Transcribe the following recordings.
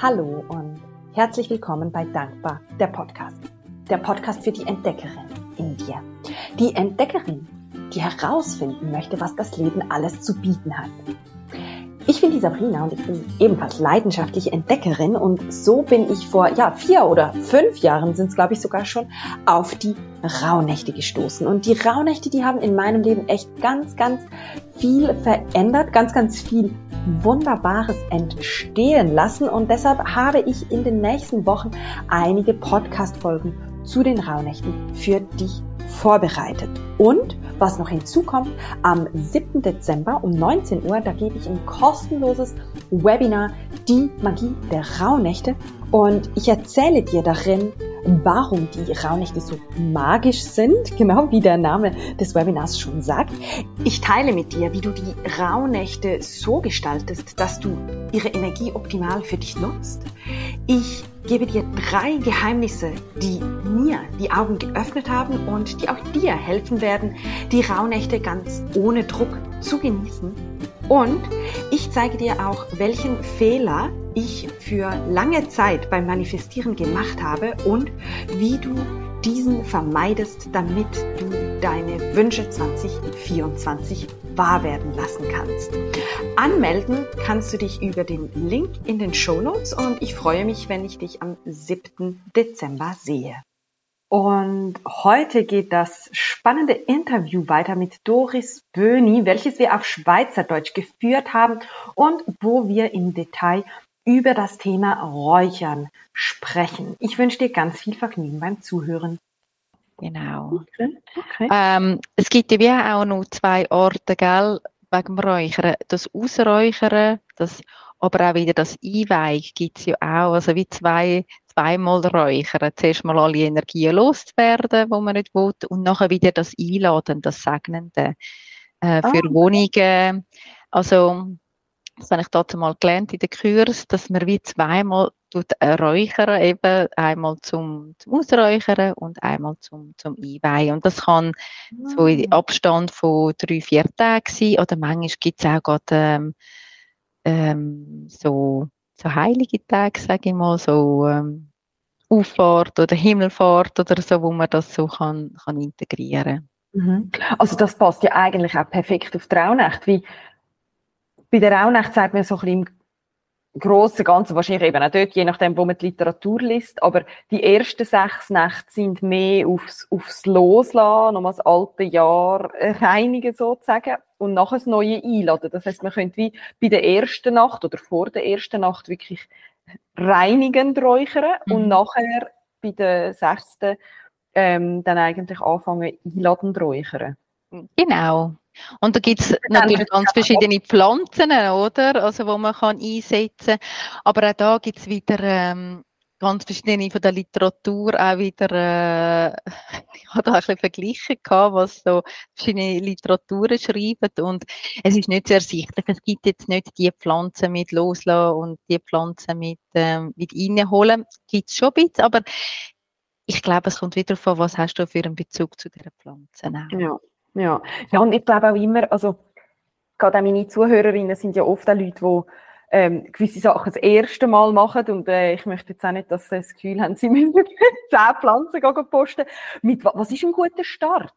Hallo und herzlich willkommen bei Dankbar, der Podcast. Der Podcast für die Entdeckerin in dir. Die Entdeckerin, die herausfinden möchte, was das Leben alles zu bieten hat. Ich bin die Sabrina und ich bin ebenfalls leidenschaftliche Entdeckerin und so bin ich vor ja vier oder fünf Jahren sind es glaube ich sogar schon auf die Rauhnächte gestoßen und die Rauhnächte die haben in meinem Leben echt ganz ganz viel verändert, ganz ganz viel Wunderbares entstehen lassen und deshalb habe ich in den nächsten Wochen einige Podcast Folgen zu den Rauhnächten für dich vorbereitet. Und was noch hinzukommt, am 7. Dezember um 19 Uhr, da gebe ich ein kostenloses Webinar Die Magie der Rauhnächte und ich erzähle dir darin, warum die Rauhnächte so magisch sind, genau wie der Name des Webinars schon sagt. Ich teile mit dir, wie du die Rauhnächte so gestaltest, dass du ihre Energie optimal für dich nutzt. Ich gebe dir drei Geheimnisse, die mir die Augen geöffnet haben und die auch dir helfen werden, die Rauhnächte ganz ohne Druck zu genießen. Und ich zeige dir auch, welchen Fehler ich für lange Zeit beim Manifestieren gemacht habe und wie du diesen vermeidest, damit du deine Wünsche 2024 wahr werden lassen kannst. Anmelden kannst du dich über den Link in den Show Notes und ich freue mich, wenn ich dich am 7. Dezember sehe. Und heute geht das spannende Interview weiter mit Doris Böhni, welches wir auf Schweizerdeutsch geführt haben und wo wir im Detail über das Thema Räuchern sprechen. Ich wünsche dir ganz viel Vergnügen beim Zuhören. Genau. Okay. Okay. Ähm, es gibt ja auch noch zwei Orte, gell, wegen dem Räuchern. Das Ausräuchern, das, aber auch wieder das Einweihen gibt es ja auch. Also wie zwei, zweimal räuchern. Zuerst mal alle Energien loszuwerden, wo man nicht will, und nachher wieder das Einladen, das Segnende äh, für ah. Wohnungen. Also das habe ich dort mal gelernt in den Kurs, dass man wie zweimal tut räuchern, eben einmal zum, zum Ausräuchern und einmal zum, zum Einweihen. Und das kann wow. so in ah. Abstand von drei, vier Tagen sein oder manchmal gibt es auch gerade ähm, ähm, so, so heilige Tage, sage ich mal, so ähm, Auffahrt oder Himmelfahrt oder so, wo man das so kann, kann integrieren mhm. Also das passt ja eigentlich auch perfekt auf die Rauhnacht, wie bei der Rauhnacht sagt man so ein bisschen im grossen Ganzen, wahrscheinlich eben auch dort, je nachdem, wo man die Literatur liest, aber die ersten sechs Nächte sind mehr aufs, aufs Loslassen, nochmal das alte Jahr reinigen sozusagen und nachher das neue einladen. Das heißt, man könnte wie bei der ersten Nacht oder vor der ersten Nacht wirklich reinigend räuchern mhm. und nachher bei der sechsten ähm, dann eigentlich anfangen einladend räuchern. Genau, und da gibt es natürlich ganz verschiedene Pflanzen, oder? Also, wo man kann einsetzen kann. Aber auch da gibt es wieder ähm, ganz verschiedene von der Literatur auch wieder, äh, ich habe da ein bisschen verglichen gehabt, was so verschiedene Literaturen schreiben und es ist nicht sehr ersichtlich. Es gibt jetzt nicht die Pflanzen mit loslassen und die Pflanzen mit, ähm, mit reinholen. Gibt es schon ein bisschen, aber ich glaube, es kommt wieder von, was hast du für einen Bezug zu diesen Pflanzen. Ja. Ja. ja, und ich glaube auch immer, also gerade auch meine Zuhörerinnen sind ja oft auch Leute, die ähm, gewisse Sachen das erste Mal machen und äh, ich möchte jetzt auch nicht, dass sie das Gefühl haben, sie müssen zehn Pflanzen posten. Mit, was ist ein guter Start?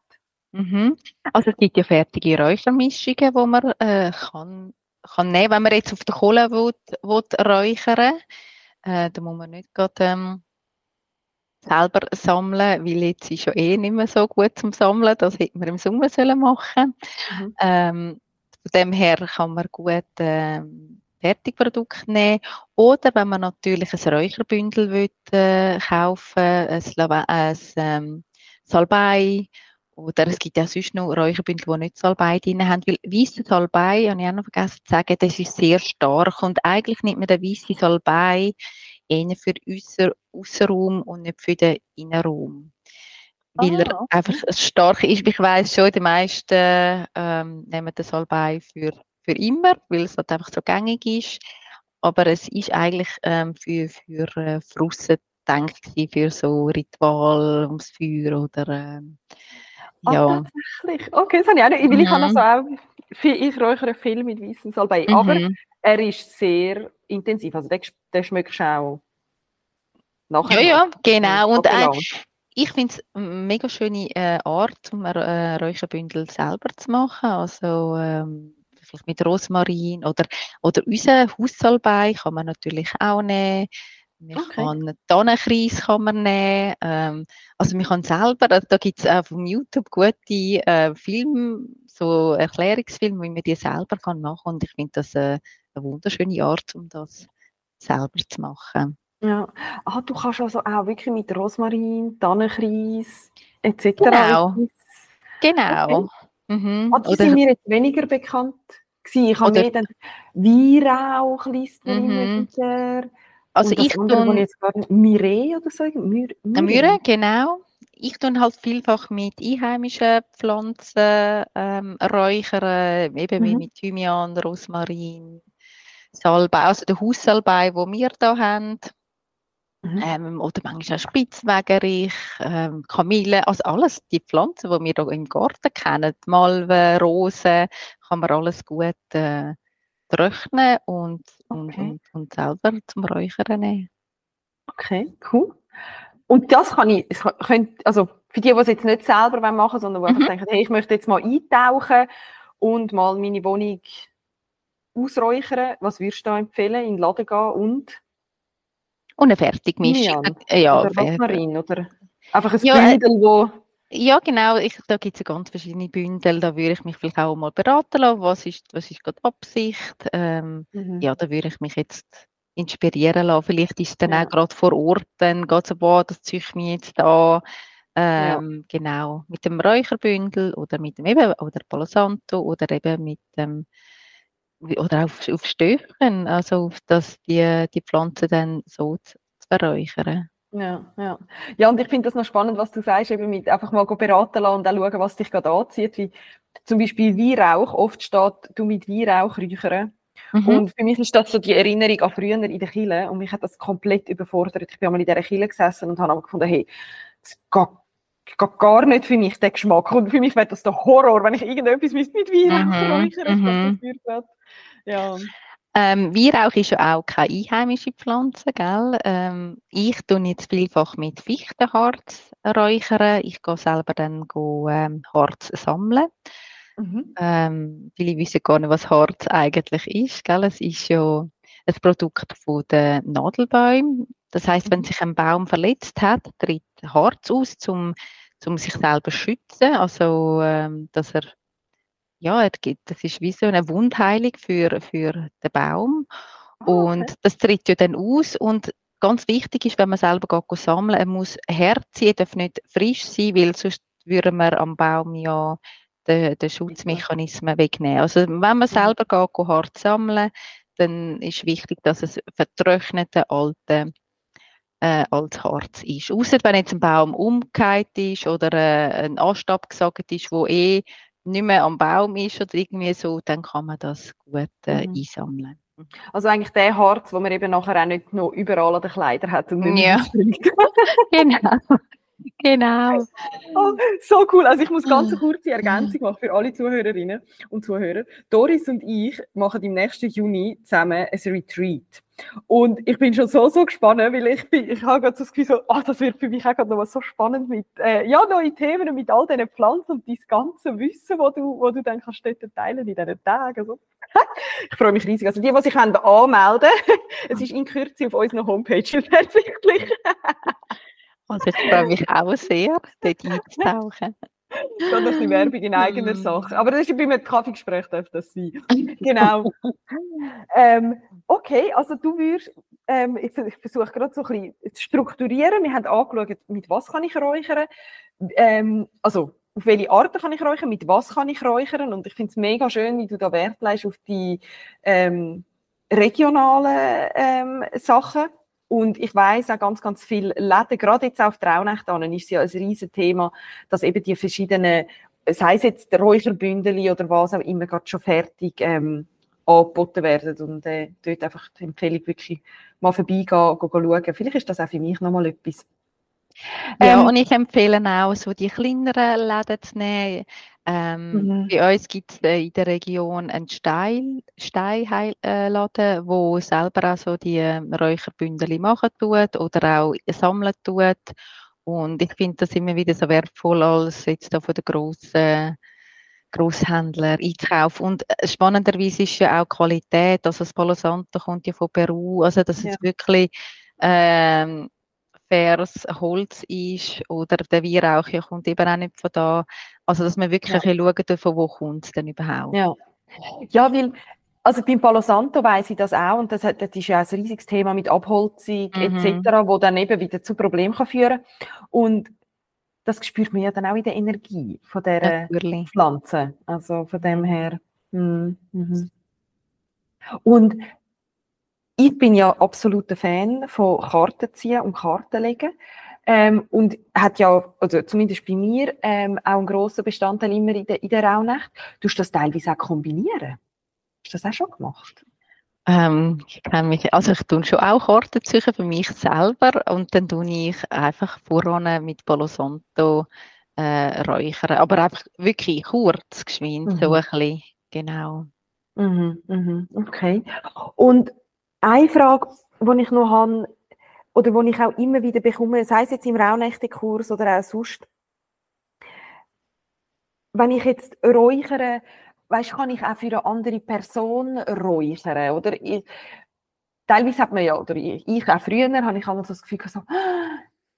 Mhm. Also es gibt ja fertige Räuchermischungen, die man äh, kann, kann nehmen, wenn man jetzt auf der Kohle will, will räuchern äh, da muss man nicht gerade ähm, selber sammeln, weil jetzt ist ja eh nicht mehr so gut zum Sammeln, das hätte man im Sommer sollen machen. Mhm. ähm, Von dem her kann man gut ähm, Fertigprodukte nehmen. Oder wenn man natürlich ein Räucherbündel will, äh, kaufen ein, ein ähm, Salbei. Oder es gibt ja sonst noch Räucherbündel, die nicht Salbei drin haben, weil weiße Salbei, habe ich auch noch vergessen zu sagen, das ist sehr stark. Und eigentlich nimmt man den weißen Salbei eher für den Außenraum und nicht für den Innenraum. Weil ah, er einfach stark ist. Ich weiß schon, die meisten ähm, nehmen den Salbei für, für immer, weil es halt einfach so gängig ist. Aber es ist eigentlich ähm, für, für äh, Frussen gedacht, für so Ritual ums Feuer oder ähm, ah, ja. Ah, tatsächlich. Okay, das habe ich auch nicht. Weil mhm. ich habe also auch, ich räuchere viel mit weißem Salbei. Mhm. Aber er ist sehr intensiv. Also den, den schmeckst du auch nachher. Ja, ja, genau. Und äh, ich finde es eine mega schöne äh, Art, um ein äh, Räucherbündel selber zu machen. Also ähm, vielleicht mit Rosmarin oder, oder unser Haussalbei kann man natürlich auch nehmen. Man okay. kann Tannenkreis kann man nehmen. Ähm, also man kann selber, also da gibt es auf YouTube gute äh, Filme, so Erklärungsfilme, wie man die selber kann machen Und ich finde das äh, eine wunderschöne Art, um das selber zu machen. Ja, ah, du kannst also auch wirklich mit Rosmarin, Tannenkreis etc. Genau, genau. Okay. Mhm. Ah, die Oder... sind mir jetzt weniger bekannt gewesen. Ich habe mehr dann Weihrauch, mhm. Also ich tue jetzt gerade Mire oder so. Myre, Myre, genau. Ich tue halt vielfach mit einheimischen Pflanzen ähm, räuchern, eben mhm. mit Thymian, Rosmarin, Salbei, also der Haussalbei, wo wir da haben. Mhm. Ähm, oder manchmal auch Spitzwegerich, ähm, Kamille, also alles die Pflanzen, die wir hier im Garten kennen, Malven, Rosen, kann man alles gut äh, trocknen und, okay. und, und, selber zum Räuchern nehmen. Okay, cool. Und das kann ich, könnt, also für die, die es jetzt nicht selber machen wollen, sondern die mhm. einfach denken, hey, ich möchte jetzt mal eintauchen und mal meine Wohnung ausräuchern, was würdest du da empfehlen? In den Laden gehen und? Und eine Fertigmischung. Ja, oder Rosmarin, oder einfach ein ja, Bündel, wo... Ja, genau. Ich, da gibt es ganz verschiedene Bündel. Da würde ich mich vielleicht auch mal beraten lassen. Was ist, was ist gerade Absicht? Ähm, mhm. Ja, da würde ich mich jetzt inspirieren lassen. Vielleicht ist es dann ja. auch gerade vor Ort, dann geht es, boah, das ziehe ich mir jetzt an. Ähm, ja. Genau, mit dem Räucherbündel oder mit dem eben, oder Palo Santo oder eben mit dem oder auf, auf Stöchen, also auf dass die, die Pflanzen dann so zu, zu verräuchern. Ja, ja. Ja, und ich finde das noch spannend, was du sagst, eben mit einfach mal beraten lassen und auch schauen, was dich gerade anzieht, wie zum Beispiel Weihrauch, oft steht, du mit Weihrauch räuchern. Mhm. Und für mich ist das so die Erinnerung an früher in der Kille und mich hat das komplett überfordert. Ich bin einmal in dieser Kille gesessen und habe gefunden, hey, es geht, geht gar nicht für mich, der Geschmack. Und für mich wäre das der Horror, wenn ich irgendetwas mit Weihrauch mhm. räuchern mhm. Ja. Ähm, Weihrauch ist ja auch keine einheimische Pflanze, gell? Ähm, ich tue jetzt vielfach mit Fichtenharz räuchern. Ich gehe selber dann go, ähm, Harz sammeln. Mhm. Ähm, viele wissen gar nicht, was Harz eigentlich ist, gell? Es ist ja ein Produkt von den Nadelbäumen. Das heißt, mhm. wenn sich ein Baum verletzt hat, tritt Harz aus, um, um sich selber zu schützen, also ähm, dass er ja, das ist wie so eine Wundheilung für, für den Baum. Oh, okay. Und das tritt ja dann aus. Und ganz wichtig ist, wenn man selber geht sammeln, er muss hart sein, darf nicht frisch sein, weil sonst würden wir am Baum ja den, den Schutzmechanismen wegnehmen. Also wenn man mhm. selber geht, hart sammeln, dann ist wichtig, dass es vertrocknete alte äh, als Harz ist. Außer wenn jetzt ein Baum umgekehrt ist oder äh, ein Ast abgesagt ist, wo eh nicht mehr am Baum ist oder irgendwie so, dann kann man das gut äh, mhm. einsammeln. Also eigentlich der Harz, den man eben nachher auch nicht noch überall an den Kleidern hat. Und ja, genau. Genau. Oh, so cool. Also ich muss ganz eine kurze Ergänzung machen für alle Zuhörerinnen und Zuhörer. Doris und ich machen im nächsten Juni zusammen ein Retreat. Und ich bin schon so, so gespannt, weil ich, bin, ich habe gerade so das Gefühl, so, ach, das wird für mich auch noch was so spannend mit, äh, ja, neue Themen mit all diesen Pflanzen und dein ganze Wissen, wo du, wo du dann kannst dort teilen in diesen Tagen. Also, ich freue mich riesig. Also die, die sich anmelden es ist in Kürze auf unserer Homepage ersichtlich. Also ich freue mich auch sehr, dort einzutauchen. Dann ein bisschen Werbung in eigener mm. Sache. Aber das ist bei einem Kaffeegespräch darf das sein. Genau. ähm, okay, also du würdest, ähm, ich, ich versuche gerade so ein bisschen zu strukturieren. Wir haben angeschaut, mit was kann ich räuchern. Ähm, also auf welche Arten kann ich räuchern, mit was kann ich räuchern. Und ich finde es mega schön, wie du da Wert leist auf die ähm, regionalen ähm, Sachen. Und ich weiß auch ganz, ganz viele Läden, gerade jetzt auf Traunächte ist es ja ein riesen Thema, dass eben die verschiedenen, sei es jetzt Räucherbündeli oder was auch immer, gerade schon fertig ähm, angeboten werden. Und äh, dort einfach die Empfehlung wirklich mal vorbeigehen, schauen. Vielleicht ist das auch für mich nochmal etwas. Ja, ähm, und ich empfehle auch, so die kleineren Läden zu nehmen. Ähm, mhm. Bei uns gibt es äh, in der Region einen Stein, Steinladen, wo selber auch so die ähm, Räucherbündel machen tut oder auch sammeln tut. Und ich finde das immer wieder so wertvoll als jetzt da von den grossen Großhändler einkaufen. Und äh, spannenderweise ist ja auch Qualität, also das Palo Santo kommt ja von Peru, also dass ja. wirklich ähm, faires Holz ist oder der Weihrauch ja kommt eben auch nicht von da. Also dass man wirklich ja. schauen von wo kommt es denn überhaupt. Ja. ja, weil also beim Palo Santo weiss ich das auch und das, das ist ja ein riesiges Thema mit Abholzung mhm. etc., wo dann eben wieder zu Problemen kann führen Und das spürt man ja dann auch in der Energie von der Pflanze. Also von dem her. Mm, mhm. Und ich bin ja absoluter Fan von Karten ziehen und Karten legen. Ähm, und hat ja, also zumindest bei mir, ähm, auch einen grossen Bestandteil immer in der, in der Rauhnacht. Du hast das teilweise auch kombinieren. Hast du das auch schon gemacht? Ähm, ich kann mich, also ich tue schon auch Karten suchen für mich selber und dann tue ich einfach voran mit Palo Santo äh, räuchern. Aber einfach wirklich kurz, geschwind, mhm. so ein bisschen, genau. Mhm, mhm, okay. Und eine Frage, die ich noch habe, oder die ich auch immer wieder bekomme, sei es jetzt im Rauhnächte-Kurs oder auch sonst, wenn ich jetzt räuchere, weißt, kann ich auch für eine andere Person räuchern, oder? Ich, teilweise hat man ja, oder ich, ich auch früher, habe ich immer so das Gefühl, so,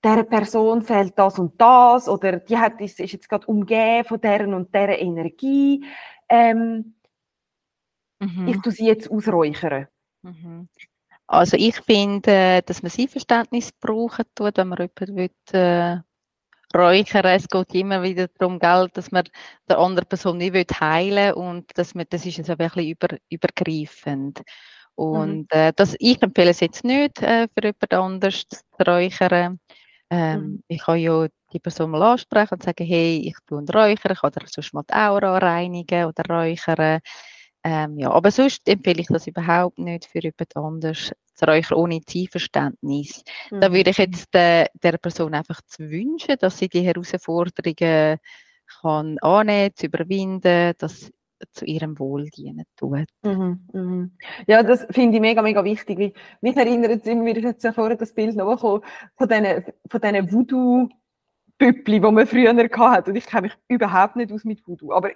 dieser Person fehlt das und das, oder die hat, ist, ist jetzt gerade umgeben von deren und deren Energie. Ähm, mhm. Ich tue sie jetzt ausräuchern. Mhm. Also ich finde, dass man sein Verständnis brauchen tut, wenn man jemanden will, äh, räuchern. Es geht immer wieder darum, Geld, dass man der andere Person nicht will heilen und dass man, das ist also wirklich über, übergreifend. Und mhm. äh, das, ich empfehle es jetzt nicht, äh, für jemand anderes zu räuchern. Ähm, mhm. Ich kann ja die Person mal ansprechen und sagen, hey, ich tue ein Räuchern, ich kann sonst mal die Aura reinigen oder räuchern. Ähm, ja, aber sonst empfehle ich das überhaupt nicht für jemand anderes zu räuchern ohne Zielverständnis. Mhm. Da würde ich jetzt äh, der Person einfach zu wünschen, dass sie die Herausforderungen kann annehmen, zu überwinden, dass zu ihrem Wohl dienen tut. Mhm, mhm. Ja, das finde ich mega, mega wichtig. Wie, mich erinnert es immer wieder, jetzt ja vorher das Bild noch von diesen, von diesen Voodoo-Püppli, die man früher hatte. Und ich kenne mich überhaupt nicht aus mit Voodoo. Aber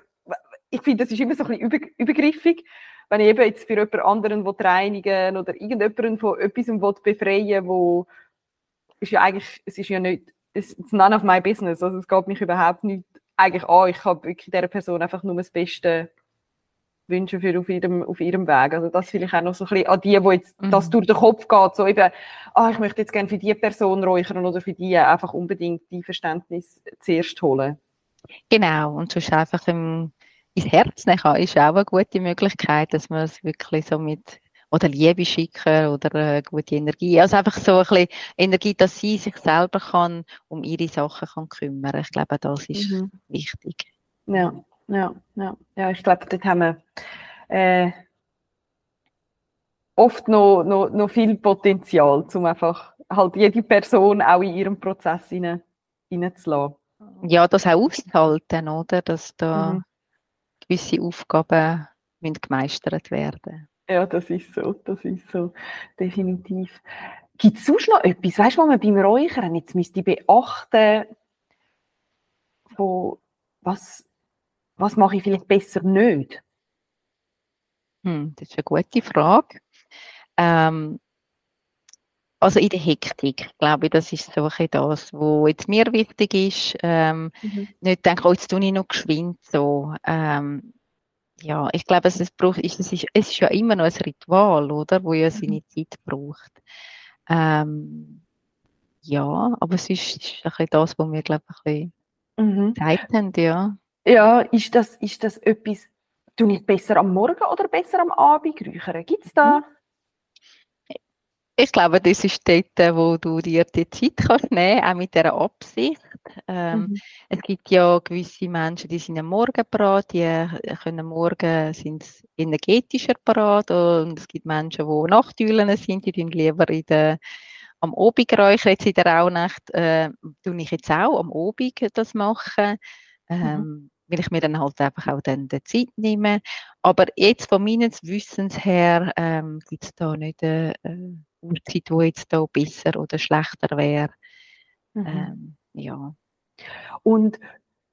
ich finde, das ist immer so ein bisschen über, übergriffig, wenn ich eben jetzt für jemand anderen reinigen oder irgendjemanden von etwas will befreien wo ist ja eigentlich, es ist ja nicht, it's none of my business, also es geht mich überhaupt nicht eigentlich an, ich habe wirklich dieser Person einfach nur das Beste wünschen für auf ihrem, auf ihrem Weg. Also das vielleicht auch noch so ein bisschen an die, wo jetzt mhm. das durch den Kopf geht, so eben, ah, ich möchte jetzt gerne für die Person räuchern oder für die einfach unbedingt die Verständnis zuerst holen. Genau, und sonst einfach im ins Herz nehmen kann, ist auch eine gute Möglichkeit, dass man es wirklich so mit oder Liebe schicken oder äh, gute Energie. Also einfach so ein bisschen Energie, dass sie sich selber kann um ihre Sachen kann kümmern. Ich glaube, das ist mhm. wichtig. Ja, ja, ja. Ja, ich glaube, dort haben wir äh, oft noch, noch, noch viel Potenzial, um einfach halt jede Person auch in ihrem Prozess hineinzulassen. Ja, das auch auszuhalten, oder? Dass da mhm gewisse Aufgaben müssen gemeistert werden. Ja, das ist so, das ist so, definitiv. Gibt es sonst noch etwas, weißt du, was man beim Räuchern jetzt müsste beachten, von was, was mache ich vielleicht besser nicht? Hm, das ist eine gute Frage. Ähm, also in der Hektik, glaube ich, das ist so ein das, was jetzt mir wichtig ist. Ähm, mhm. Nicht denken, oh, jetzt tue ich noch geschwind so. Ähm, ja, ich glaube, es, braucht, es, ist, es ist ja immer noch ein Ritual, oder? Wo ja seine mhm. Zeit braucht. Ähm, ja, aber es ist, ist ein bisschen das, was wir, glaube ich, ein bisschen mhm. Zeit haben, ja. Ja, ist das, ist das etwas, tue ich besser am Morgen oder besser am Abend räuchern? Gibt es da? Mhm. Ich glaube, das ist dort, wo du dir die Zeit kannst nehmen auch mit dieser Absicht. Ähm, mhm. Es gibt ja gewisse Menschen, die sind am Morgen parat, die können am Morgen sind energetischer parat und es gibt Menschen, die Nachteulen sind, die lieber in der am Obig räuchern. Jetzt in der Rauhnacht äh, tue ich jetzt auch am Obig das machen. Ähm, mhm. Weil ich mir dann halt einfach auch dann die Zeit nehme. Aber jetzt von meines Wissens her ähm, gibt es da nicht eine, eine Uhrzeit, die jetzt da besser oder schlechter wäre. Mhm. Ähm, ja. Und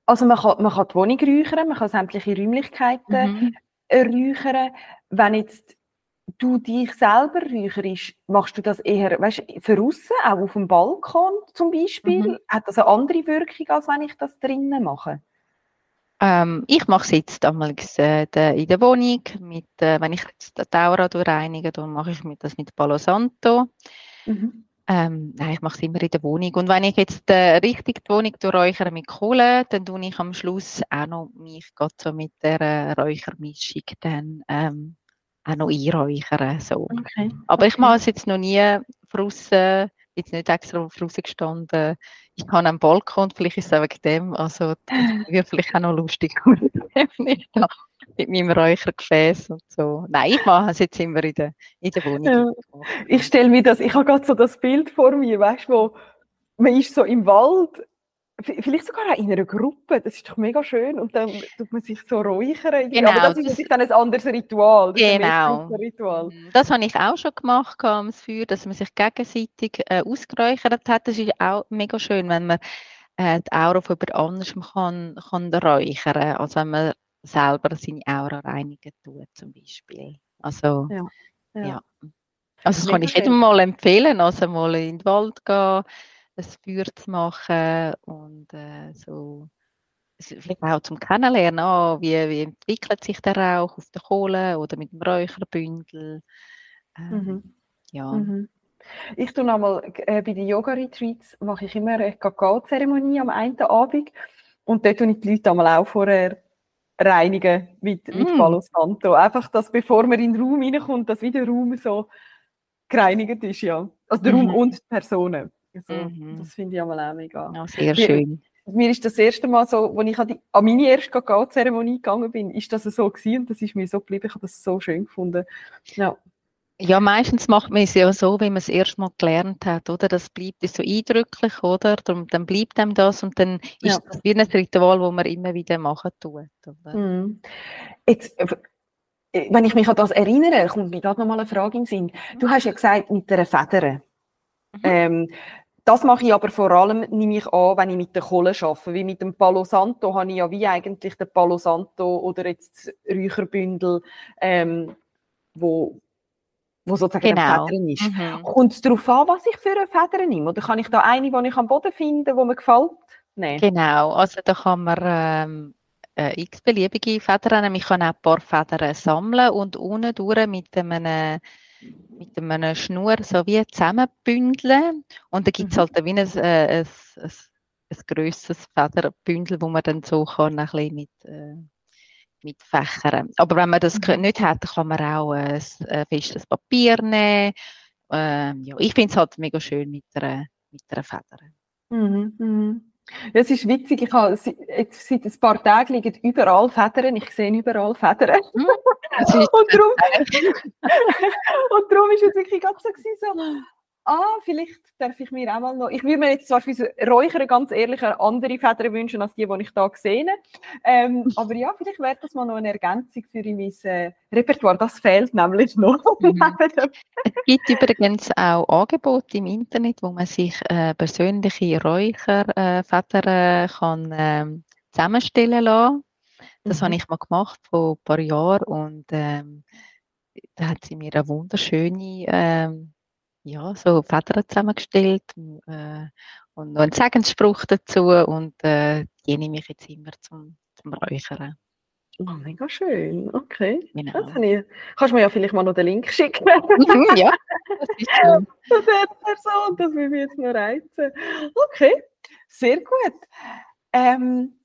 also man kann, man kann die Wohnung räuchern, man kann sämtliche Räumlichkeiten mhm. räuchern. Wenn jetzt du dich selber räucherst, machst du das eher weißt, für außen, auch auf dem Balkon zum Beispiel? Mhm. Hat das eine andere Wirkung, als wenn ich das drinnen mache? Ähm, ich mache es jetzt damals äh, in der Wohnung, mit, äh, wenn ich jetzt die Aura reinige, dann mache ich das mit Palo Santo. Mhm. Ähm, nein, ich mache es immer in der Wohnung. Und wenn ich jetzt äh, richtig die Wohnung räuchere mit Kohle, dann tue ich am Schluss auch noch mich so mit der äh, Räuchermischung dann ähm, auch noch einräuchern. So. Okay. Aber ich mache es jetzt noch nie draussen, jetzt nicht extra draussen gestanden. Ich habe einen Balkon, vielleicht ist es auch wegen dem. Also, das wird vielleicht auch noch lustig. nicht da mit meinem Räuchergefäß und so. Nein, ich mache es jetzt immer in der, in der Wohnung. Ja. Ich stelle mir das, ich habe gerade so das Bild vor mir, weißt du, wo man ist so im Wald, vielleicht sogar auch in einer Gruppe, das ist doch mega schön und dann tut man sich so räuchern. Genau, Aber das ist natürlich dann ein anderes Ritual. Das genau. Ritual. Mhm. Das habe ich auch schon gemacht am Feuer, dass man sich gegenseitig äh, ausgeräuchert hat. Das ist auch mega schön, wenn man äh, die Aura von jemand anderem kann, kann räuchern, als wenn man selber seine Aura reinigen tut, zum Beispiel. Also, ja. ja. ja. Also, das kann ich jedem mal empfehlen, also mal in den Wald gehen, ein Feuer zu machen und äh, so vielleicht auch zum Kennenlernen, oh, wie, wie entwickelt sich der Rauch auf der Kohle oder mit dem Räucherbündel. Ähm, mhm. Ja. Mhm. Ich tue nochmal äh, bei den Yoga-Retreats mache ich immer eine Kakao-Zeremonie am einen Abend und dort tue ich die Leute einmal auch vorher reinigen mit, mm. mit Palo Santo. Einfach, dass bevor man in den Raum reinkommt, dass wieder der Raum so gereinigt ist, ja. Also der Raum mhm. und die Personen. Also, mhm. Das finde ich einmal auch mega. Ja, sehr schön. Mir, ist das erste Mal so, als ich an, die, an meine erste Kakao-Zeremonie gegangen bin, ist das so gewesen und das ist mir so geblieben. Ich habe das so schön gefunden. Ja. Ja, meistens macht man es ja so, wie man es erst mal gelernt hat, oder? Das bleibt so eindrücklich, oder? Darum, dann bleibt einem das und dann ist ja. das wie ein Ritual, das man immer wieder machen tut. Mhm. Jetzt, äh, wenn ich mich an das erinnere, kommt mir gerade noch mal eine Frage in den Sinn. Du hast ja gesagt, mit der Feder. Mhm. Ähm, das mache ich aber vor allem, nehme ich an, wenn ich mit der Kohle arbeite. Wie mit dem Palo Santo habe ich ja wie eigentlich den Palo Santo oder jetzt das Räucherbündel, ähm, wo, wo sozusagen genau. eine Feder ist. Mhm. Kommt es darauf an, was ich für eine Feder nehme? Oder kann ich da eine, die ich am Boden finde, die mir gefällt? Nein. Genau, also da kann man ähm, äh, x beliebige Federn. Ich kann auch ein paar Federn sammeln und unten durch mit einem mit einer Schnur so wie zusammenbündeln und da gibt es mhm. halt wie ein, äh, ein, ein, ein grösseres Federbündel, wo man dann so kann ein bisschen mit äh, mit Fächern. Aber wenn man das mhm. nicht hat, dann kann man auch ein, ein festes Papier nehmen. Ähm, ja, ich finde es halt mega schön mit einer, mit einer Feder. Mhm, mhm. Es ist witzig, ich habe jetzt seit ein paar Tagen liegen überall Federn, ich sehe überall Federn. Mhm. und, darum, und darum ist es wirklich ganz so, so ah, vielleicht darf ich mir auch mal noch, ich würde mir jetzt zwar für Räuchern ganz ehrlich eine andere Feder wünschen als die, die ich da sehe, ähm, aber ja, vielleicht wäre das mal noch eine Ergänzung für mein äh, Repertoire, das fehlt nämlich noch. Mhm. es gibt übrigens auch Angebote im Internet, wo man sich äh, persönliche Räucherfedern äh, kann äh, zusammenstellen lassen. Das mhm. habe ich mal gemacht vor ein paar Jahren und ähm, da hat sie mir eine wunderschöne ähm, ja, so Federn zusammengestellt äh, und noch einen Segensspruch dazu und äh, die nehme ich jetzt immer zum, zum Räuchern. Oh, mega schön, okay. Genau. Das ich, kannst du mir ja vielleicht mal noch den Link schicken? Mhm, ja, das ist schön. Das Person, das will mich jetzt noch reizen. Okay, sehr gut. Ähm,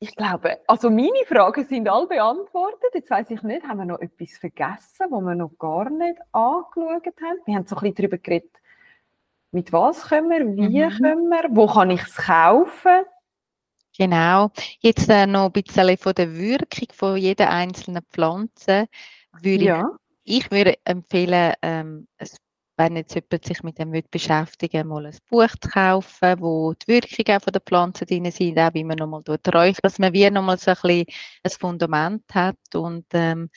ich glaube, also meine Fragen sind alle beantwortet. Jetzt weiß ich nicht, haben wir noch etwas vergessen, was wir noch gar nicht angeschaut haben? Wir haben so ein bisschen darüber geredet, mit was können wir, wie mhm. können wir, wo kann ich es kaufen? Genau. Jetzt äh, noch ein bisschen von der Wirkung von jeder einzelnen Pflanze. Würde ja. ich, ich würde empfehlen, ähm, ein wenn jetzt jemand sich mit dem beschäftigen mal ein Buch zu kaufen, wo die Wirkungen von der Pflanzen drin sind, auch wie man nochmal räuchert, dass man wie nochmal so ein, bisschen ein Fundament hat. Und ähm,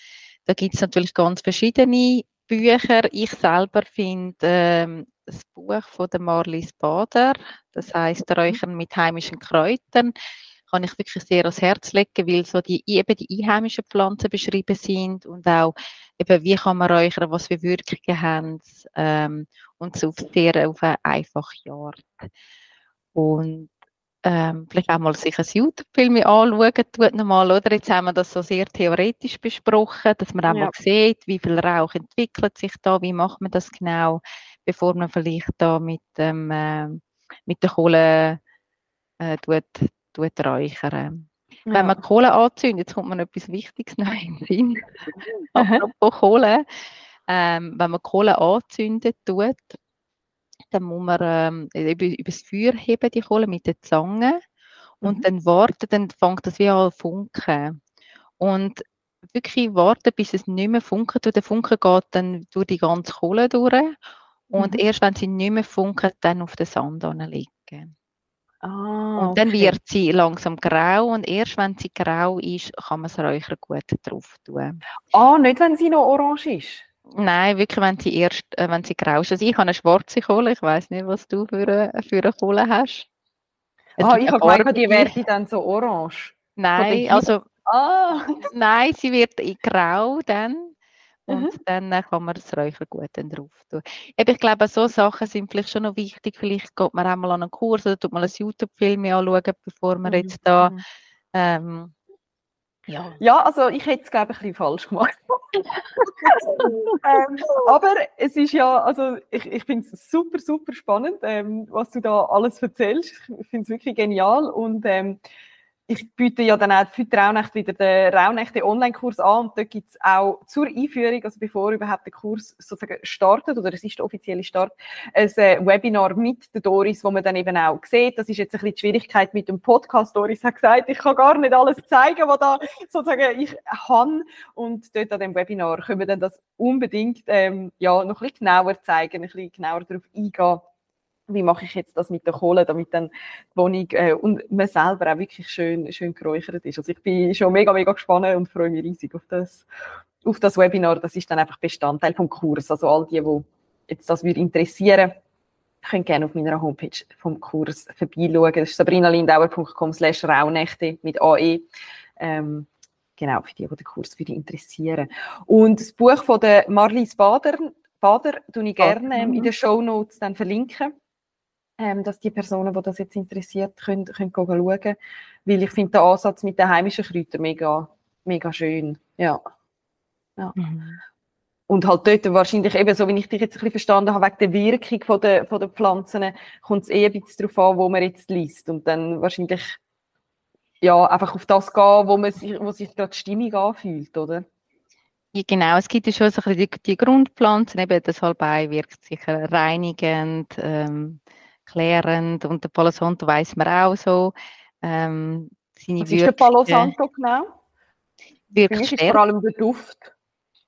da gibt es natürlich ganz verschiedene Bücher. Ich selber finde ähm, das Buch von der Marlies Bader, das heißt mhm. Räuchern mit heimischen Kräutern, kann ich wirklich sehr ans Herz legen, weil so die, eben die einheimischen Pflanzen beschrieben sind und auch eben, wie kann man räuchern, was für Wirkungen haben ähm, und so sehr auf eine einfache Art. Und ähm, vielleicht auch mal sich ein YouTube-Film anschauen, tut nochmal, oder? Jetzt haben wir das so sehr theoretisch besprochen, dass man auch ja. mal sieht, wie viel Rauch entwickelt sich da, wie macht man das genau, bevor man vielleicht da mit, dem, äh, mit der Kohle äh, tut räuchern. Ja. Wenn man Kohle anzündet, jetzt kommt man etwas Wichtiges noch in den Sinn. Apropos Kohle. Ähm, wenn man Kohle anzündet tut, dann muss man ähm, über, über das Feuer heben, die Kohle mit der Zange. Und mhm. dann warten, dann fängt das wie an funken. Und wirklich warten, bis es nicht mehr funkelt. Und der Funken geht dann durch die ganze Kohle durch. Und mhm. erst wenn sie nicht mehr funkelt, dann auf den Sand liegen. Ah, und dann okay. wird sie langsam grau und erst wenn sie grau ist, kann man das Räuchern gut drauf tun. Ah, nicht wenn sie noch orange ist? Nein, wirklich, wenn sie erst, äh, wenn sie grau ist. Also ich habe eine schwarze Kohle, ich weiß nicht, was du für eine, für eine Kohle hast. Es ah, ich habe gemeint, die werde dann so orange. Nein, also ah. nein, sie wird in grau dann und mhm. dann kann man das Räuchern gut dann drauf tun. ich glaube, so Sachen sind vielleicht schon noch wichtig. Vielleicht geht man auch mal an einen Kurs oder tut mal ein YouTube-Film anschauen, bevor man jetzt da mhm. ähm, ja. ja, also ich hätte es, glaube ich, ein bisschen falsch gemacht. ähm, aber es ist ja, also ich, ich finde es super, super spannend, ähm, was du da alles erzählst. Ich finde es wirklich genial und ähm, ich biete ja dann auch für die wieder den Rauhnächte Online-Kurs an und dort gibt es auch zur Einführung, also bevor überhaupt der Kurs sozusagen startet oder es ist der offizielle Start, ein äh, Webinar mit der Doris, wo man dann eben auch sieht, das ist jetzt ein bisschen die Schwierigkeit mit dem Podcast. Doris hat gesagt, ich kann gar nicht alles zeigen, was da sozusagen ich habe und dort an dem Webinar können wir dann das unbedingt ähm, ja, noch ein bisschen genauer zeigen, ein bisschen genauer darauf eingehen, wie mache ich jetzt das mit der Kohle, damit dann die Wohnung äh, und man selber auch wirklich schön, schön geräuchert ist. Also ich bin schon mega, mega gespannt und freue mich riesig auf das, auf das Webinar. Das ist dann einfach Bestandteil vom Kurs. Also all die, die jetzt das interessieren, können gerne auf meiner Homepage vom Kurs vorbeischauen. Das ist sabrinalindauer.com slash Rauhnächte mit AE. Ähm, genau, für die, die den Kurs würde interessieren. Und das Buch von der Marlies Bader, Bader tue ich gerne ähm, in den Show Notes dann verlinken ähm, dass die Personen, die das jetzt interessiert, können, können schauen Weil ich finde den Ansatz mit den heimischen Kräutern mega, mega schön. Ja. ja. Mhm. Und halt dort wahrscheinlich eben, so wie ich dich jetzt ein bisschen verstanden habe, wegen der Wirkung von der, von der Pflanzen, kommt es eher ein bisschen darauf an, wo man jetzt liest. Und dann wahrscheinlich, ja, einfach auf das gehen, wo man sich, wo sich gerade die Stimmung anfühlt, oder? Ja, genau, es gibt ja schon so die, die Grundpflanzen, eben das Salbei wirkt sicher reinigend, ähm, klärend und der Palo Santo weiß man auch so. Ähm, seine Was ist der Palo Santo genau? Wirkt Für vor allem der Duft,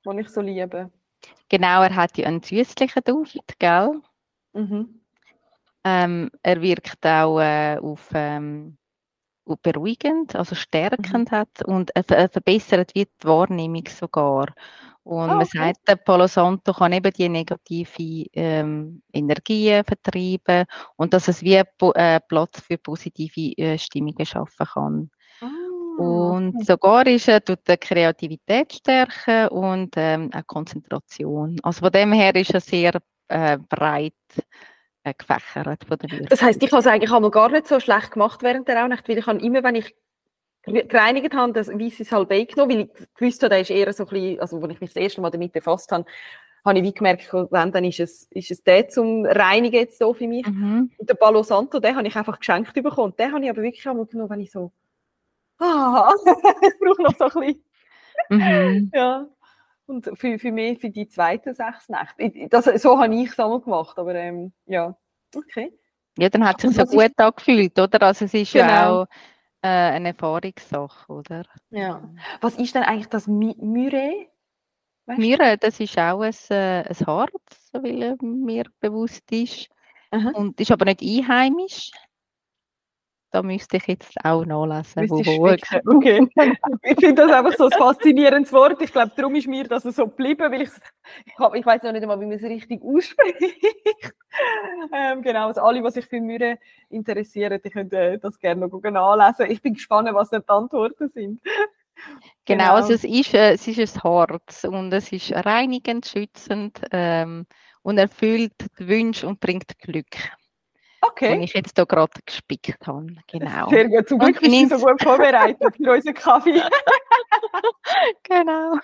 den ich so liebe. Genau, er hat ja einen süßlichen Duft, gell? Mhm. Ähm, er wirkt auch äh, auf, ähm, beruhigend, also stärkend mhm. hat und er verbessert die Wahrnehmung sogar. Und ah, okay. man sagt, der Palo Santo kann eben die negative ähm, Energien vertreiben und dass es wie äh, Platz für positive äh, Stimmungen schaffen kann. Ah, und okay. sogar ist er tut die Kreativität stärken und ähm, auch Konzentration. Also von dem her ist er sehr äh, breit äh, gefächert von der Das heißt, ich habe es eigentlich einmal gar nicht so schlecht gemacht während der Rauhnacht, weil ich habe immer, wenn ich gereinigt habe, das weißes Salbei genommen, weil ich gewusst habe, der ist eher so ein bisschen, also als ich mich das erste Mal damit befasst habe, habe ich wie gemerkt, wenn, dann ist es, ist es der zum Reinigen jetzt so für mich. Mhm. Und der Palo Santo, den habe ich einfach geschenkt bekommen. Den habe ich aber wirklich einmal genommen, wenn ich so, ah, ich brauche noch so ein bisschen. Mhm. ja. Und für, für mich, für die zweiten sechs Nächte. Das, so habe ich es einmal gemacht, aber ähm, ja, okay. Ja, dann hat es sich so gut ist... angefühlt, oder? Also es ist genau. ja auch äh, eine Erfahrungssache, oder? Ja. Was ist denn eigentlich das? Weißt Mira, das ist auch ein, äh, ein Harz, weil mir bewusst ist. Aha. Und ist aber nicht einheimisch. Da müsste ich jetzt auch nachlesen. Wo, wo okay. ich finde das einfach so ein faszinierendes Wort. Ich glaube, darum ist mir das so geblieben, weil ich, ich, ich weiß noch nicht einmal, wie man es richtig ausspricht. ähm, genau, also alle, die sich für Mühe interessieren, die können äh, das gerne noch nachlesen. Ich bin gespannt, was die Antworten sind. Genau, genau, also es ist, äh, es ist ein Harz und es ist reinigend, schützend ähm, und erfüllt die Wünsche und bringt Glück. Okay. Den ich jetzt hier gerade gespickt habe. Genau. Sehr gut, zum Glück bist du so gut vorbereitet für unseren Kaffee. genau.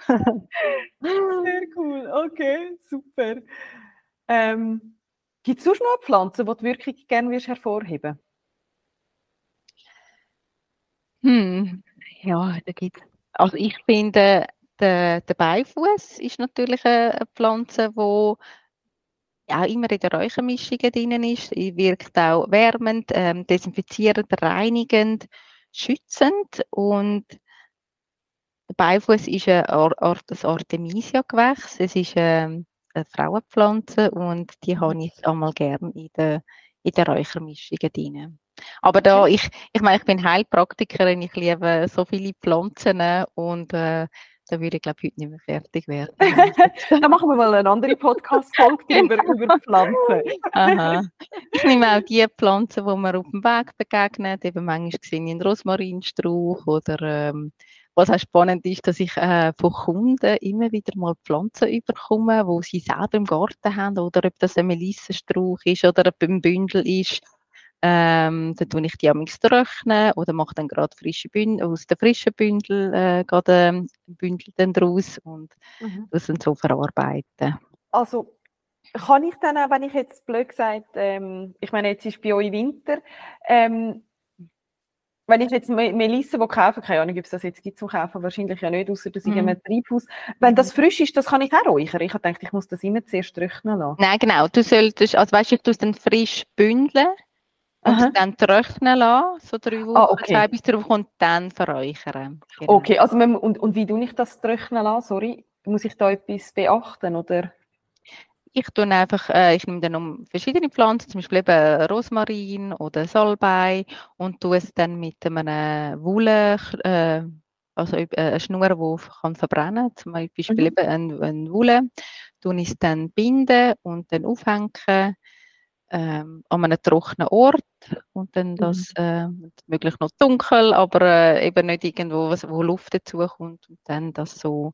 Sehr cool, okay, super. Ähm, Gibt es sonst noch Pflanzen, die du wirklich gerne hervorheben Hm, ja, da gibt Also ich finde, der, der Beifuß ist natürlich eine Pflanze, die ja, immer in der Räuchermischung drin ist. Sie wirkt auch wärmend, ähm, desinfizierend, reinigend, schützend und der Beifuß ist ein, Art, ein Artemisia-Gewächs. Es ist ähm, eine Frauenpflanze und die habe ich einmal gerne in der, in der Räuchermischung drin. Aber da, ich, ich meine, ich bin Heilpraktikerin, ich liebe so viele Pflanzen und äh, da würde ich, glaube ich, heute nicht mehr fertig werden. Dann machen wir mal eine andere Podcast-Folge über, über Pflanzen. Aha. Ich nehme auch die Pflanzen, die mir auf dem Weg begegnen. Eben manchmal gesehen in Rosmarinstrauch oder ähm, was auch spannend ist, dass ich äh, von Kunden immer wieder mal Pflanzen überkomme, wo sie selber im Garten haben oder ob das ein Melissenstrauch ist oder ob ein Bündel ist ähm, dann tue ich die amigs trocknen oder mache dann gerade frische Bündel, aus den frischen Bündel äh, gerade ähm, Bündel dann draus und mhm. das dann so verarbeiten. Also kann ich dann auch, wenn ich jetzt blöd gesagt, ähm, ich meine, jetzt ist bei euch Winter, ähm, wenn ich jetzt Melisse kaufen keine Ahnung, ob es das jetzt gibt zum Kaufen, wahrscheinlich ja nicht, außer dass ich mm. im Treibhaus. Wenn das frisch ist, das kann ich auch räuchern. Ich habe gedacht, ich muss das immer zuerst trocknen lassen. Nein, genau. Du solltest, also weißt du, ich tue es dann frisch bündeln und Aha. dann trocknen lassen, so drei Wochen, ah, okay. zwei bis drei Wochen und dann verräuchern. Genau. Okay, also man, und, und wie tue ich das trocknen lassen? Sorry, muss ich da etwas beachten oder? Ich tue einfach, äh, ich nehme dann um verschiedene Pflanzen, zum Beispiel eben Rosmarin oder Salbei und tue es dann mit einem Wolle, äh, also äh, eine Schnur, die kann verbrennen, zum Beispiel mhm. eben eine, eine Wolle, tue ich es dann binden und dann aufhängen ähm, an einem trockenen Ort und dann das mhm. äh, möglichst noch dunkel, aber äh, eben nicht irgendwo, wo Luft dazukommt und dann das so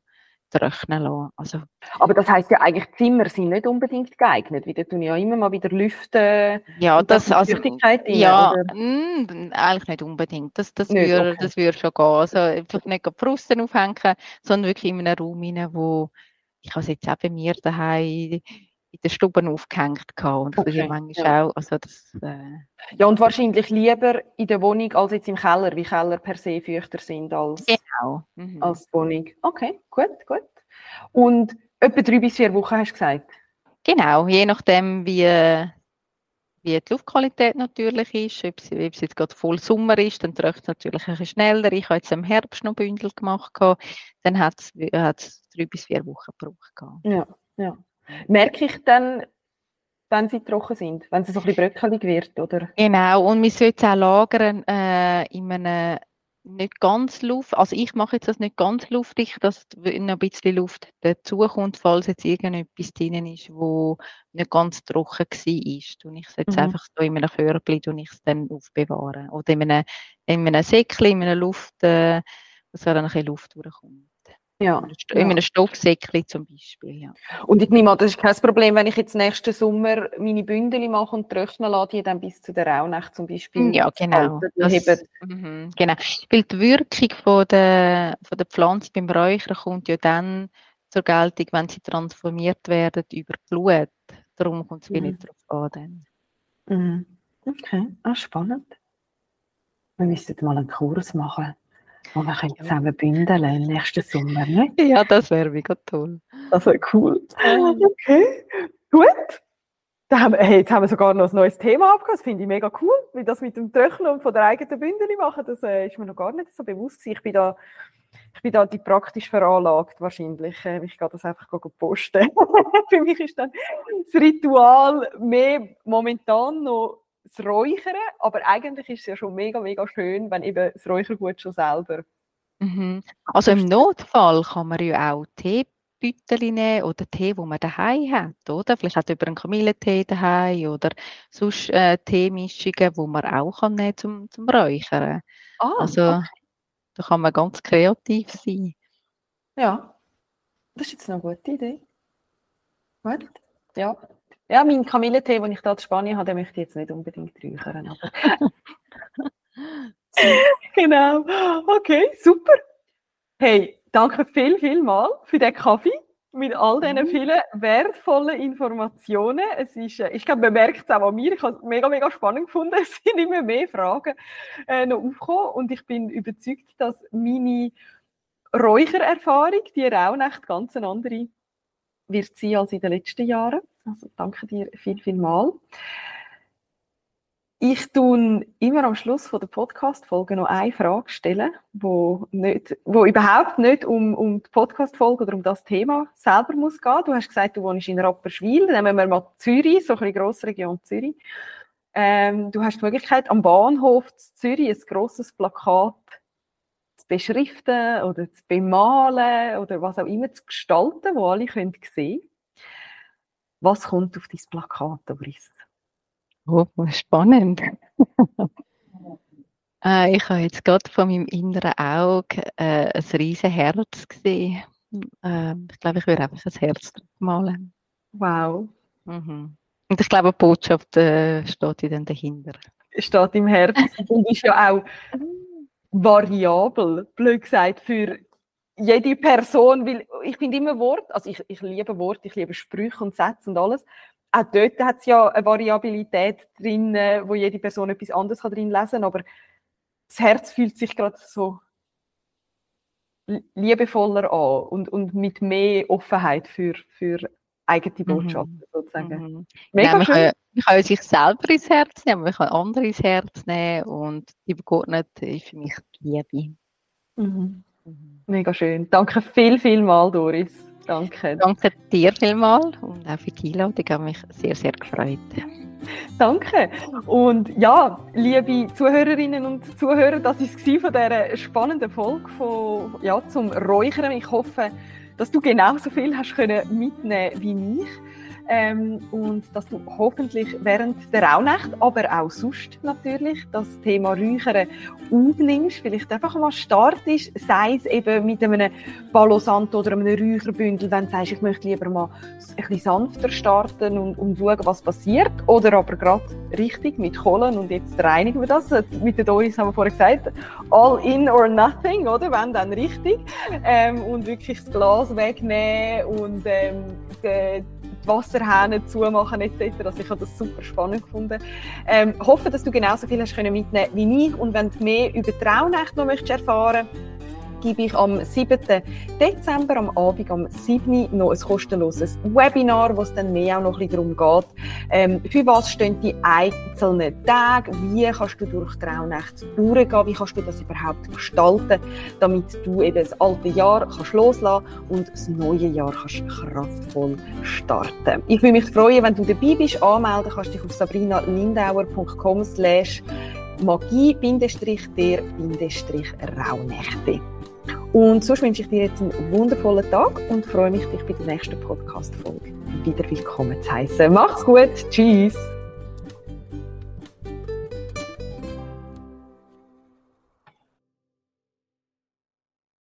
trocknen lassen. Also, aber das heißt ja eigentlich, Zimmer sind nicht unbedingt geeignet, weil da tun ja immer mal wieder lüften. Ja, das, also, rein, ja, mm, eigentlich nicht unbedingt. Das, das würde okay. das würde schon gehen. Also einfach nicht Brusten aufhängen, sondern wirklich in einem Raum rein, wo ich habe es jetzt auch bei mir daheim in den Stuben aufgehängt und okay, manchmal ja. auch, also das, äh ja und wahrscheinlich lieber in der Wohnung als jetzt im Keller, wie Keller per se feuchter sind als, genau. mhm. als Wohnung. Okay, gut, gut. Und etwa drei bis vier Wochen hast du gesagt? Genau, je nachdem wie, wie die Luftqualität natürlich ist, ob es, ob es jetzt gerade voll Sommer ist, dann trocknet es natürlich ein bisschen schneller. Ich habe jetzt im Herbst noch Bündel gemacht, dann hat es drei bis vier Wochen gebraucht. Ja, ja. Merke ich dann, wenn sie trocken sind, wenn es so ein bisschen bröckelig wird, oder? Genau, und wir sollten es auch lagern äh, in einem nicht ganz Luft, also ich mache jetzt das nicht ganz luftig, dass noch ein bisschen Luft dazukommt, falls jetzt irgendetwas drin ist, wo nicht ganz trocken war. Und ich setze mhm. einfach so in einem Körbchen und ich es dann aufbewahren. Oder in einem, in einem Säckchen, in einer Luft, äh, dass da dann ein bisschen Luft durchkommt. Ja. In einem Stoffsäckchen zum Beispiel. Ja. Und ich nehme an, das ist kein Problem, wenn ich jetzt nächsten Sommer meine Bündel mache und trocknen lasse, die dann bis zu der Rauhnacht zum Beispiel. Ja, genau. Das, mhm, genau. Weil die Wirkung von der, von der Pflanze beim Räuchern kommt ja dann zur Geltung, wenn sie transformiert werden über Blut. Darum kommt es mhm. nicht darauf an. Mhm. Okay, ah, spannend. Wir müssten mal einen Kurs machen. Oh, wir können zusammen bündeln nächsten Sommer, ne? Ja, das wäre mega toll. Das wäre cool. Okay, gut. Haben, hey, jetzt haben wir sogar noch ein neues Thema abgehört. Das finde ich mega cool, wie das mit dem Trocknen und von der eigenen Bündel machen. Das äh, ist mir noch gar nicht so bewusst. Ich bin da, ich bin da die praktisch veranlagt wahrscheinlich. Ähm, ich gehe das einfach posten. Für mich ist dann das Ritual mehr momentan noch das Räuchern, aber eigentlich ist es ja schon mega, mega schön, wenn eben das Räuchergut schon selber. Mhm. Also im Notfall kann man ja auch Teebüttel nehmen oder Tee, wo man daheim hat, oder? Vielleicht hat über einen Kamillentee daheim oder sonst äh, Teemischungen, wo man auch kann nehmen zum, zum Räuchern. Ah, also okay. da kann man ganz kreativ sein. Ja, das ist jetzt eine gute Idee. Gut. Ja. Ja, mein Kamillentee, den ich da in Spanien habe, den möchte ich jetzt nicht unbedingt räuchern. Aber genau. Okay, super. Hey, danke viel, viel mal für den Kaffee mit all diesen mhm. vielen wertvollen Informationen. Es ist, äh, ich glaube, man merkt es auch an mir. Ich habe es mega, mega spannend gefunden. Es sind immer mehr Fragen äh, noch aufgekommen und ich bin überzeugt, dass meine Räuchererfahrung, die Raunacht, ganz eine andere wird sein als in den letzten Jahren. Also danke dir viel, viel mal. Ich tue immer am Schluss von der Podcast-Folge noch eine Frage stellen, wo, nicht, wo überhaupt nicht um, um die Podcast-Folge oder um das Thema selber muss gehen. Du hast gesagt, du wohnst in Rapperswil. Nehmen wir mal Zürich, so eine grosse Region Zürich. Ähm, du hast die Möglichkeit, am Bahnhof Zürich ein grosses Plakat zu beschriften oder zu bemalen oder was auch immer zu gestalten, wo alle können sehen können. Was kommt auf dein Plakat, Doris? Oh, spannend. äh, ich habe jetzt gerade von meinem inneren Auge äh, ein riesiges Herz gesehen. Äh, ich glaube, ich würde einfach ein Herz malen. Wow. Mhm. Und ich glaube, die Botschaft äh, steht dann dahinter. Steht im Herz und ist ja auch variabel, blöd gesagt, für jede Person, weil ich finde immer Wort, also ich, ich liebe Worte, ich liebe Sprüche und Sätze und alles, auch dort hat es ja eine Variabilität drin, wo jede Person etwas anderes kann drin lesen kann, aber das Herz fühlt sich gerade so liebevoller an und, und mit mehr Offenheit für, für eigene Botschaften mhm. sozusagen. Mhm. Mega ja, man, schön. Kann, man kann sich selber ins Herz nehmen, man kann andere ins Herz nehmen und übergeordnet ist für mich die Liebe. Mhm. Mhm. Mega schön. Danke viel, viel mal, Doris. Danke. Danke dir vielmals und auch für die Einladung. Ich habe mich sehr, sehr gefreut. Danke. Und ja, liebe Zuhörerinnen und Zuhörer, das war es von dieser spannenden Folge von, ja, zum Räuchern. Ich hoffe, dass du genauso viel hast können mitnehmen wie ich ähm, und dass du hoffentlich während der Rauhnacht, aber auch sonst natürlich, das Thema Räuchern aufnimmst, vielleicht einfach mal startest, sei es eben mit einem Balosanto oder einem Räucherbündel, wenn du sagst, ich möchte lieber mal ein bisschen sanfter starten und, und schauen, was passiert, oder aber gerade richtig mit Kohlen und jetzt reinigen wir das. Mit der Doris haben wir vorher gesagt, all in or nothing, oder? Wenn dann richtig. Ähm, und wirklich das Glas wegnehmen und ähm, die Wasserhähne zumachen etc. Also ich habe das super spannend gefunden. Ähm, hoffe, dass du genauso viel hast können mitnehmen wie ich und wenn du mehr über Traunächte noch möchtest erfahren gebe ich am 7. Dezember, am Abend am 7. noch ein kostenloses Webinar, wo es dann mehr auch noch ein bisschen darum geht, ähm, für was stehen die einzelnen Tage, wie kannst du durch die Traunächte durchgehen, wie kannst du das überhaupt gestalten, damit du eben das alte Jahr kannst loslassen und das neue Jahr kannst kraftvoll starten. Ich würde mich freuen, wenn du dabei bist. Anmelden kannst du dich auf sabrinalindauer.com slash magie-der-raunächte. Und sonst wünsche ich dir jetzt einen wundervollen Tag und freue mich, dich bei der nächsten Podcast-Folge wieder willkommen zu heißen. Mach's gut. Tschüss.